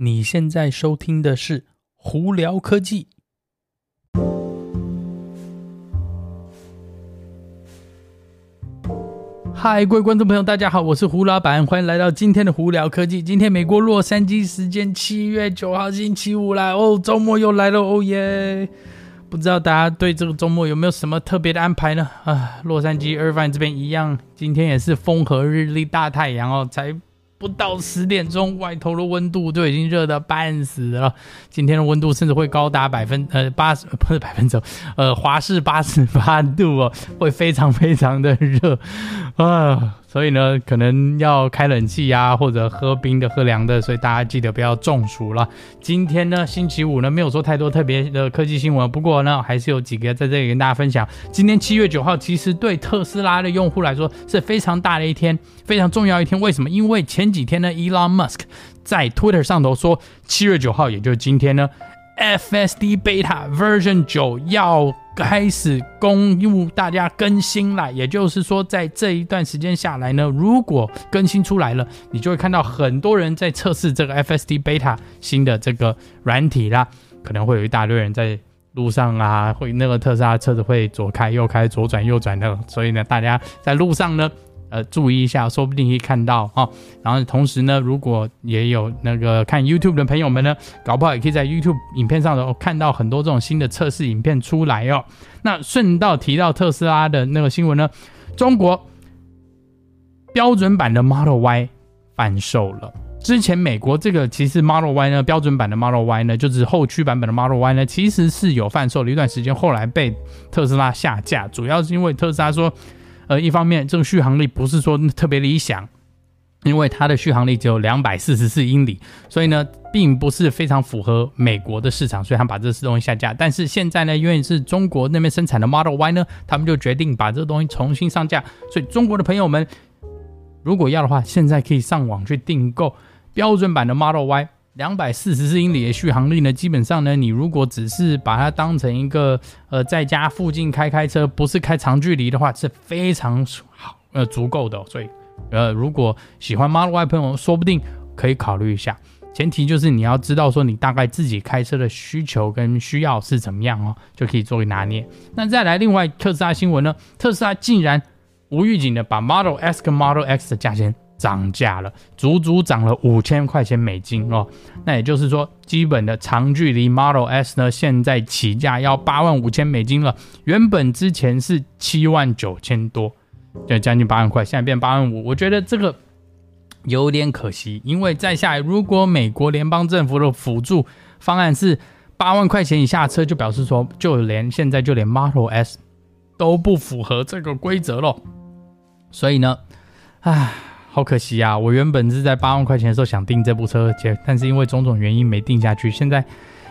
你现在收听的是胡聊科技。嗨，各位观众朋友，大家好，我是胡老板，欢迎来到今天的胡聊科技。今天美国洛杉矶时间七月九号星期五啦哦，周末又来了哦耶！不知道大家对这个周末有没有什么特别的安排呢？啊，洛杉矶 Irvine 这边一样，今天也是风和日丽大太阳哦，才。不到十点钟，外头的温度就已经热得半死了。今天的温度甚至会高达百分呃八十，不是百分之呃华氏八十八度哦，会非常非常的热啊。所以呢，可能要开冷气呀，或者喝冰的、喝凉的，所以大家记得不要中暑了。今天呢，星期五呢，没有说太多特别的科技新闻，不过呢，还是有几个在这里跟大家分享。今天七月九号，其实对特斯拉的用户来说是非常大的一天，非常重要一天。为什么？因为前几天呢，Elon Musk 在 Twitter 上头说，七月九号，也就是今天呢。FSD Beta Version 九要开始公布大家更新了，也就是说，在这一段时间下来呢，如果更新出来了，你就会看到很多人在测试这个 FSD Beta 新的这个软体啦，可能会有一大堆人在路上啊，会那个特斯拉车子会左开右开，左转右转的，所以呢，大家在路上呢。呃，注意一下，说不定可以看到哈、然后同时呢，如果也有那个看 YouTube 的朋友们呢，搞不好也可以在 YouTube 影片上头看到很多这种新的测试影片出来哦。那顺道提到特斯拉的那个新闻呢，中国标准版的 Model Y 贩售了。之前美国这个其实 Model Y 呢，标准版的 Model Y 呢，就是后驱版本的 Model Y 呢，其实是有贩售了一段时间，后来被特斯拉下架，主要是因为特斯拉说。呃，一方面这个续航力不是说特别理想，因为它的续航力只有两百四十四英里，所以呢，并不是非常符合美国的市场，所以他把这个东西下架。但是现在呢，因为是中国那边生产的 Model Y 呢，他们就决定把这个东西重新上架。所以中国的朋友们，如果要的话，现在可以上网去订购标准版的 Model Y。两百四十四英里的续航力呢，基本上呢，你如果只是把它当成一个呃在家附近开开车，不是开长距离的话，是非常好呃足够的。所以呃，如果喜欢 Model Y 的朋友，说不定可以考虑一下。前提就是你要知道说你大概自己开车的需求跟需要是怎么样哦，就可以作为拿捏。那再来另外特斯拉新闻呢，特斯拉竟然无预警的把 Model S 跟 Model X 的价钱。涨价了，足足涨了五千块钱美金哦。那也就是说，基本的长距离 Model S 呢，现在起价要八万五千美金了。原本之前是七万九千多，就将近八万块，现在变八万五。我觉得这个有点可惜，因为再下来，如果美国联邦政府的辅助方案是八万块钱以下车，就表示说，就连现在就连 Model S 都不符合这个规则了。所以呢，唉。好可惜啊！我原本是在八万块钱的时候想订这部车，但是因为种种原因没订下去。现在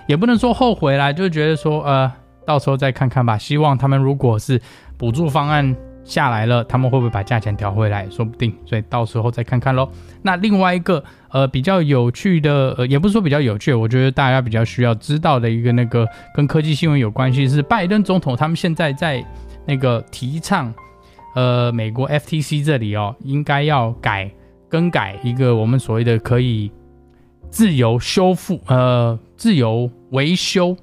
也不能说后悔啦，就觉得说呃，到时候再看看吧。希望他们如果是补助方案下来了，他们会不会把价钱调回来？说不定，所以到时候再看看喽。那另外一个呃比较有趣的，呃也不是说比较有趣，我觉得大家比较需要知道的一个那个跟科技新闻有关系，是拜登总统他们现在在那个提倡。呃，美国 FTC 这里哦，应该要改更改一个我们所谓的可以自由修复、呃，自由维修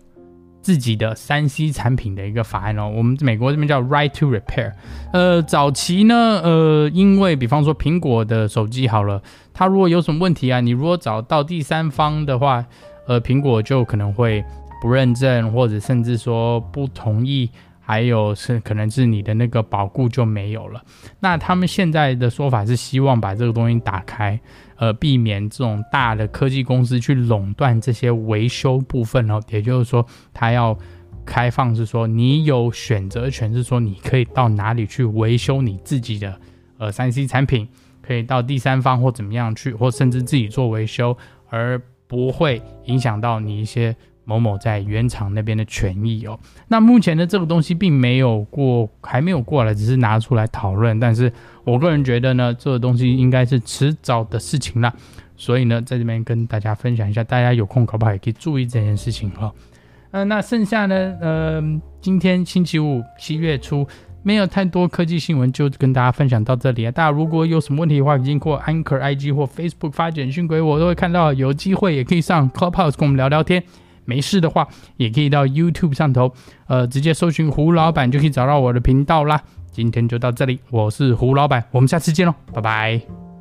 自己的三 C 产品的一个法案哦。我们美国这边叫 Right to Repair。呃，早期呢，呃，因为比方说苹果的手机好了，它如果有什么问题啊，你如果找到第三方的话，呃，苹果就可能会不认证，或者甚至说不同意。还有是可能是你的那个保固就没有了。那他们现在的说法是希望把这个东西打开，呃，避免这种大的科技公司去垄断这些维修部分哦。也就是说，他要开放是说你有选择权，是说你可以到哪里去维修你自己的呃三 C 产品，可以到第三方或怎么样去，或甚至自己做维修，而不会影响到你一些。某某在原厂那边的权益哦，那目前的这个东西并没有过，还没有过来，只是拿出来讨论。但是我个人觉得呢，这个东西应该是迟早的事情了。所以呢，在这边跟大家分享一下，大家有空搞不好也可以注意这件事情哈。呃，那剩下呢，呃，今天星期五七月初，没有太多科技新闻，就跟大家分享到这里啊。大家如果有什么问题的话，经过 Anchor IG 或 Facebook 发简讯给我，都会看到。有机会也可以上 Clubhouse 跟我们聊聊天。没事的话，也可以到 YouTube 上头，呃，直接搜寻胡老板就可以找到我的频道啦。今天就到这里，我是胡老板，我们下次见喽，拜拜。